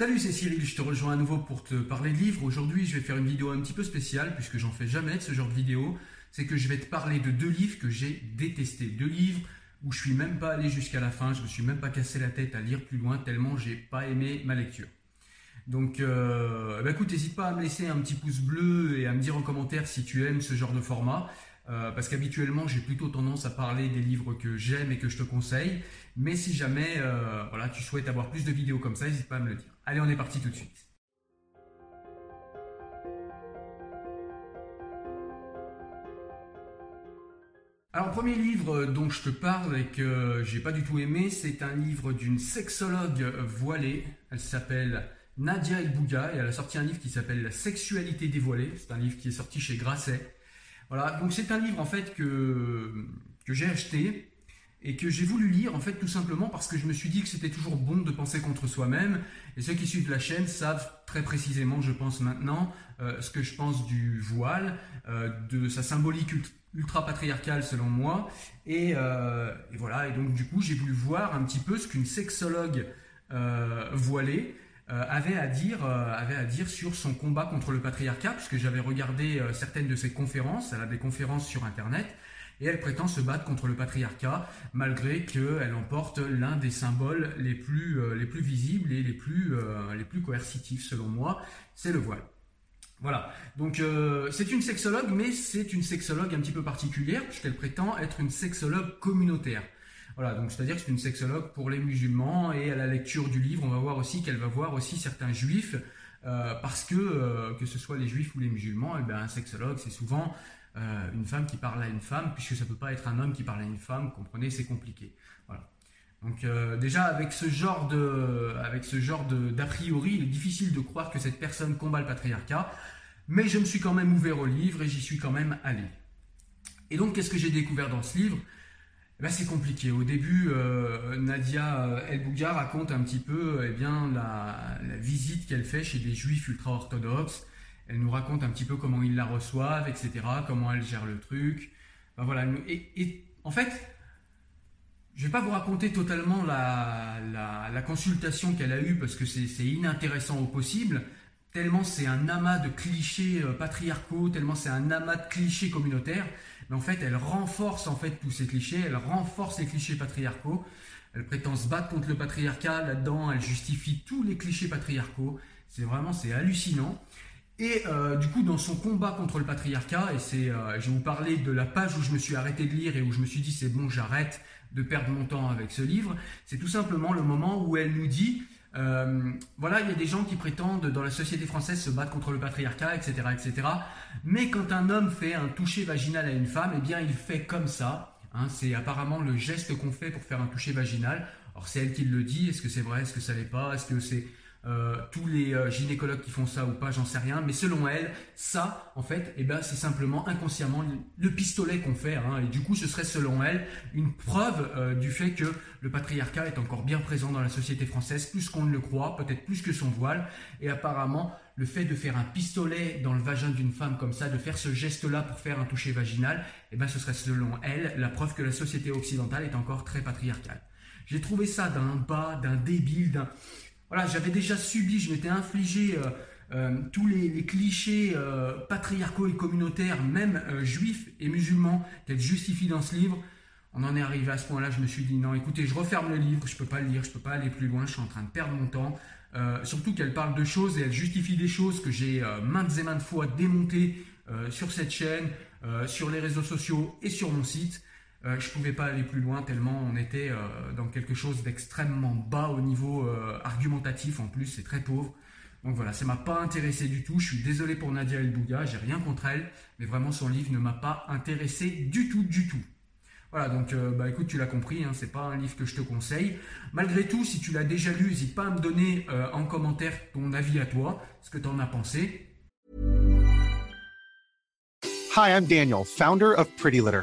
Salut, c'est Cyril, je te rejoins à nouveau pour te parler de livres. Aujourd'hui, je vais faire une vidéo un petit peu spéciale puisque j'en fais jamais de ce genre de vidéo. C'est que je vais te parler de deux livres que j'ai détestés. Deux livres où je suis même pas allé jusqu'à la fin, je me suis même pas cassé la tête à lire plus loin tellement j'ai pas aimé ma lecture. Donc, bah écoute, n'hésite pas à me laisser un petit pouce bleu et à me dire en commentaire si tu aimes ce genre de format. Euh, parce qu'habituellement, j'ai plutôt tendance à parler des livres que j'aime et que je te conseille. Mais si jamais euh, voilà, tu souhaites avoir plus de vidéos comme ça, n'hésite pas à me le dire. Allez, on est parti tout de suite. Alors, premier livre dont je te parle et que j'ai pas du tout aimé, c'est un livre d'une sexologue voilée. Elle s'appelle Nadia El Bouga et elle a sorti un livre qui s'appelle La sexualité dévoilée. C'est un livre qui est sorti chez Grasset. Voilà, donc c'est un livre en fait que j'ai acheté et que j'ai voulu lire en fait tout simplement parce que je me suis dit que c'était toujours bon de penser contre soi-même. Et ceux qui suivent la chaîne savent très précisément, je pense maintenant, euh, ce que je pense du voile, euh, de sa symbolique ultra patriarcale selon moi. Et, euh, et, voilà. Et donc du coup j'ai voulu voir un petit peu ce qu'une sexologue voilée avait à dire avait à dire sur son combat contre le patriarcat puisque j'avais regardé certaines de ses conférences, elle a des conférences sur internet et elle prétend se battre contre le patriarcat malgré qu'elle emporte l'un des symboles les plus, euh, les plus visibles et les plus, euh, les plus coercitifs selon moi, c'est le voile. Voilà, donc euh, c'est une sexologue, mais c'est une sexologue un petit peu particulière puisqu'elle prétend être une sexologue communautaire. Voilà, donc c'est-à-dire que c'est une sexologue pour les musulmans et à la lecture du livre, on va voir aussi qu'elle va voir aussi certains juifs parce que que ce soit les juifs ou les musulmans, eh bien, un sexologue c'est souvent euh, une femme qui parle à une femme, puisque ça peut pas être un homme qui parle à une femme, comprenez, c'est compliqué. Voilà. Donc euh, déjà avec ce genre d'a priori, il est difficile de croire que cette personne combat le patriarcat, mais je me suis quand même ouvert au livre et j'y suis quand même allé. Et donc qu'est-ce que j'ai découvert dans ce livre? Eh ben, c'est compliqué. Au début, euh, Nadia El Bouga raconte un petit peu eh bien, la, la visite qu'elle fait chez des juifs ultra-orthodoxes, elle nous raconte un petit peu comment ils la reçoivent, etc., comment elle gère le truc. Ben voilà, et, en fait, je vais pas vous raconter totalement la, la, consultation qu'elle a eue parce que c'est inintéressant au possible, tellement c'est un amas de clichés euh, patriarcaux, tellement c'est un amas de clichés communautaires. Mais en fait, elle renforce en fait tous ces clichés, elle renforce les clichés patriarcaux. Elle prétend se battre contre le patriarcat là-dedans, elle justifie tous les clichés patriarcaux. C'est vraiment, c'est hallucinant. Et euh, du coup, dans son combat contre le patriarcat, et c'est, euh, je vais vous parler de la page où je me suis arrêté de lire et où je me suis dit c'est bon, j'arrête de perdre mon temps avec ce livre. C'est tout simplement le moment où elle nous dit euh, voilà, il y a des gens qui prétendent dans la société française se battre contre le patriarcat, etc., etc. Mais quand un homme fait un toucher vaginal à une femme, eh bien, il fait comme ça. Hein, c'est apparemment le geste qu'on fait pour faire un toucher vaginal. Alors, c'est elle qui le dit. Est-ce que c'est vrai? Est-ce que ça l'est pas? Est-ce que c'est euh, tous les euh, gynécologues qui font ça ou pas, j'en sais rien. Mais selon elle, ça, en fait, eh ben, c'est simplement inconsciemment le pistolet qu'on fait. Hein. et du coup, ce serait selon elle une preuve euh, du fait que le patriarcat est encore bien présent dans la société française, plus qu'on ne le croit, peut-être plus que son voile. Et apparemment, le fait de faire un pistolet dans le vagin d'une femme comme ça, de faire ce geste-là pour faire un toucher vaginal, eh ben, ce serait selon elle la preuve que la société occidentale est encore très patriarcale. J'ai trouvé ça d'un bas, d'un débile, d'un voilà, j'avais déjà subi, je m'étais infligé euh, euh, tous les, clichés euh, patriarcaux et communautaires, même juifs et musulmans, qu'elle justifie dans ce livre. On en est arrivé à ce point-là, je me suis dit non, écoutez, je referme le livre, je ne peux pas le lire, je ne peux pas aller plus loin, je suis en train de perdre mon temps. surtout qu'elle parle de choses et elle justifie des choses que j'ai maintes et maintes fois démontées sur cette chaîne, sur les réseaux sociaux et sur mon site. Euh, je ne pouvais pas aller plus loin tellement on était euh, dans quelque chose d'extrêmement bas au niveau euh, argumentatif. En plus, c'est très pauvre. Donc voilà, ça m'a pas intéressé du tout. Je suis désolé pour Nadia El Bouga, j'ai rien contre elle, mais vraiment son livre ne m'a pas intéressé du tout, du tout. Voilà, donc bah écoute, tu l'as compris, hein, c'est pas un livre que je te conseille. Malgré tout, si tu l'as déjà lu, n'hésite pas à me donner en commentaire ton avis à toi, ce que tu en as pensé. Hi, I'm Daniel, founder of Pretty Litter.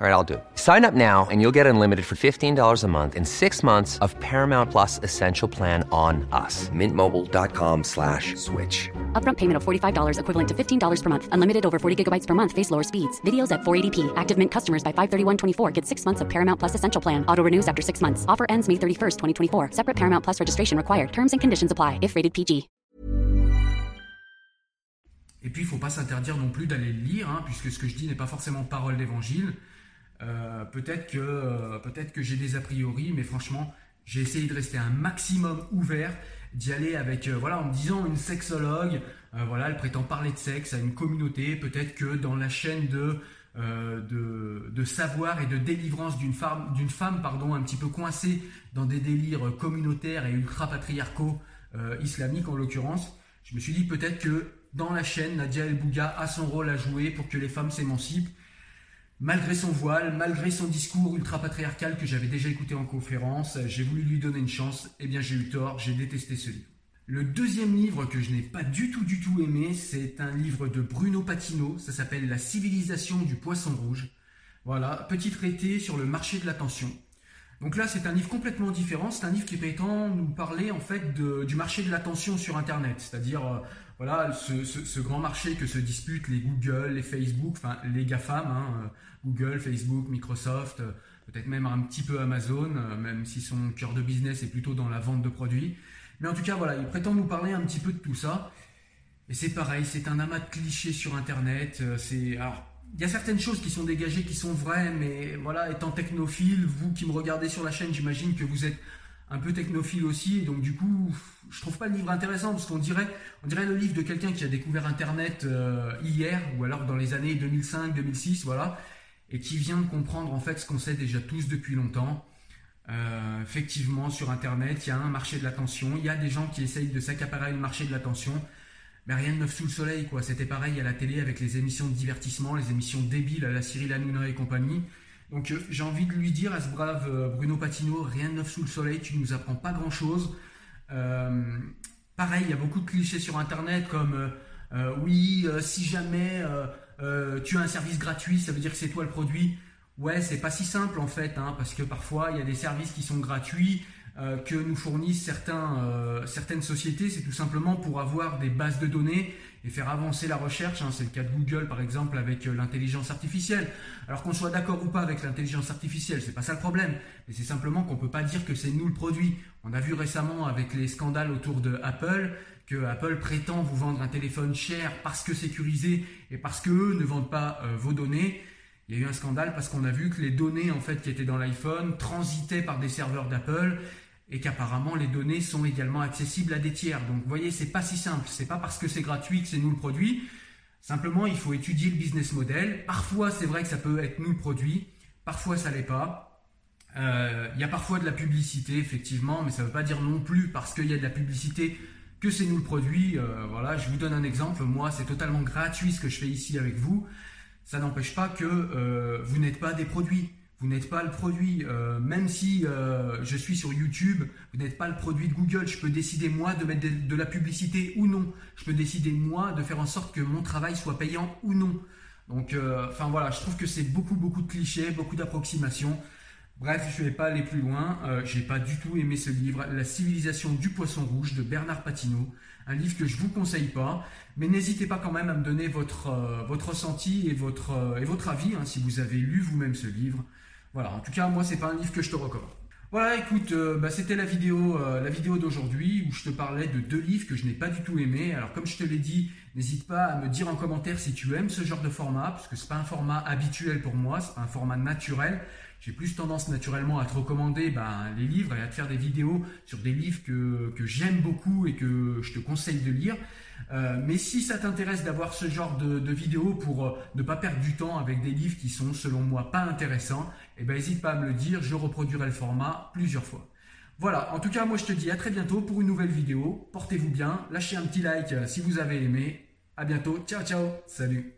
All right, I'll do it. Sign up now and you'll get unlimited for $15 a month in six months of Paramount Plus Essential Plan on us. Mintmobile.com slash switch. Upfront payment of $45 equivalent to $15 per month. Unlimited over 40 gigabytes per month. Face lower speeds. Videos at 480p. Active Mint customers by 531.24 get six months of Paramount Plus Essential Plan. Auto renews after six months. Offer ends May 31st, 2024. Separate Paramount Plus registration required. Terms and conditions apply if rated PG. Et puis, il ne faut pas s'interdire non plus d'aller le lire, hein, puisque ce que je dis n'est pas forcément parole d'évangile. Euh, peut-être que, euh, peut-être que j'ai des a priori, mais franchement, j'ai essayé de rester un maximum ouvert, d'y aller avec, euh, voilà, en me disant une sexologue, voilà, elle prétend parler de sexe à une communauté. Peut-être que dans la chaîne de de, de, savoir et de délivrance d'une femme, d'une femme pardon, un petit peu coincée dans des délires communautaires et ultra-patriarcaux islamiques en l'occurrence. Je me suis dit peut-être que dans la chaîne, Nadia El Bouga a son rôle à jouer pour que les femmes s'émancipent Malgré son voile, malgré son discours ultra-patriarcal que j'avais déjà écouté en conférence, j'ai voulu lui donner une chance, eh bien j'ai eu tort, j'ai détesté ce livre. Le deuxième livre que je n'ai pas du tout du tout aimé, c'est un livre de Bruno Patino, ça s'appelle La civilisation du poisson rouge. Voilà, petit traité sur le marché de l'attention. Donc là, c'est un livre complètement différent. C'est un livre qui prétend nous parler en fait du marché de l'attention sur Internet, c'est-à-dire euh, voilà ce, grand marché que se disputent les Google, les Facebook, enfin les GAFAM, hein, euh, Google, Facebook, Microsoft, euh, peut-être même un petit peu Amazon, même si son cœur de business est plutôt dans la vente de produits. Mais en tout cas, voilà, il prétend nous parler un petit peu de tout ça. Et c'est pareil, c'est un amas de clichés sur Internet. Alors il y a certaines choses qui sont dégagées, qui sont vraies, mais voilà, étant technophile, vous qui me regardez sur la chaîne, j'imagine que vous êtes un peu technophile aussi, et donc du coup, je trouve pas le livre intéressant, parce qu'on dirait, on dirait le livre de quelqu'un qui a découvert Internet euh, hier, ou alors dans les années 2005-2006, voilà, et qui vient de comprendre en fait ce qu'on sait déjà tous depuis longtemps. Euh, effectivement, sur Internet, il y a un marché de l'attention, il y a des gens qui essayent de s'accaparer le marché de l'attention, mais rien de neuf sous le soleil, quoi. C'était pareil à la télé avec les émissions de divertissement, les émissions débiles à la Cyril Hanouna et compagnie. Donc euh, j'ai envie de lui dire à ce brave euh, Bruno Patino, rien de neuf sous le soleil, tu ne nous apprends pas grand-chose. Euh, pareil, il y a beaucoup de clichés sur Internet comme oui, si jamais tu as un service gratuit, ça veut dire que c'est toi le produit. Ouais, c'est pas si simple en fait, hein, parce que parfois il y a des services qui sont gratuits que nous fournissent euh, certaines sociétés, c'est tout simplement pour avoir des bases de données et faire avancer la recherche. Hein. C'est le cas de Google par exemple avec euh, l'intelligence artificielle. Alors qu'on soit d'accord ou pas avec l'intelligence artificielle, c'est pas ça le problème. Mais c'est simplement qu'on peut pas dire que c'est nous le produit. On a vu récemment avec les scandales autour de Apple que Apple prétend vous vendre un téléphone cher parce que sécurisé et parce que eux ne vendent pas vos données. Il y a eu un scandale parce qu'on a vu que les données en fait qui étaient dans l'iPhone transitaient par des serveurs d'Apple et qu'apparemment les données sont également accessibles à des tiers. Donc vous voyez, c'est pas si simple. C'est pas parce que c'est gratuit que c'est nous le produit. Simplement, il faut étudier le business model. Parfois, c'est vrai que ça peut être nous le produit. Parfois, ça l'est pas. Euh, il y a parfois de la publicité, effectivement, mais ça ne veut pas dire non plus parce qu'il y a de la publicité que c'est nous le produit. Euh, voilà, je vous donne un exemple. Moi, c'est totalement gratuit ce que je fais ici avec vous ça n'empêche pas que euh, vous n'êtes pas des produits. Vous n'êtes pas le produit. Euh, même si euh, je suis sur YouTube, vous n'êtes pas le produit de Google. Je peux décider moi de mettre de, la publicité ou non. Je peux décider moi de faire en sorte que mon travail soit payant ou non. Donc, enfin voilà, je trouve que c'est beaucoup beaucoup de clichés, beaucoup d'approximations. Bref, je ne vais pas aller plus loin. Euh, J'ai pas du tout aimé ce livre, La civilisation du poisson rouge de Bernard Patineau. Un livre que je vous conseille pas, mais n'hésitez pas quand même à me donner votre, euh, votre ressenti et votre, euh, et votre avis hein, si vous avez lu vous-même ce livre. Voilà, en tout cas, moi, c'est pas un livre que je te recommande. Voilà, écoute, euh, bah, c'était la vidéo, la vidéo d'aujourd'hui où je te parlais de deux livres que je n'ai pas du tout aimés. Alors, comme je te l'ai dit, n'hésite pas à me dire en commentaire si tu aimes ce genre de format, parce que c'est pas un format habituel pour moi, c'est pas un format naturel j'ai plus tendance naturellement à te recommander ben, les livres et à te faire des vidéos sur des livres que, j'aime beaucoup et que je te conseille de lire. Euh, mais si ça t'intéresse d'avoir ce genre de, vidéos pour euh, ne pas perdre du temps avec des livres qui sont selon moi pas intéressants, eh ben n'hésite pas à me le dire, je reproduirai le format plusieurs fois. Voilà, en tout cas moi je te dis à très bientôt pour une nouvelle vidéo. Portez-vous bien, lâchez un petit like euh, si vous avez aimé. À bientôt, ciao ciao, salut.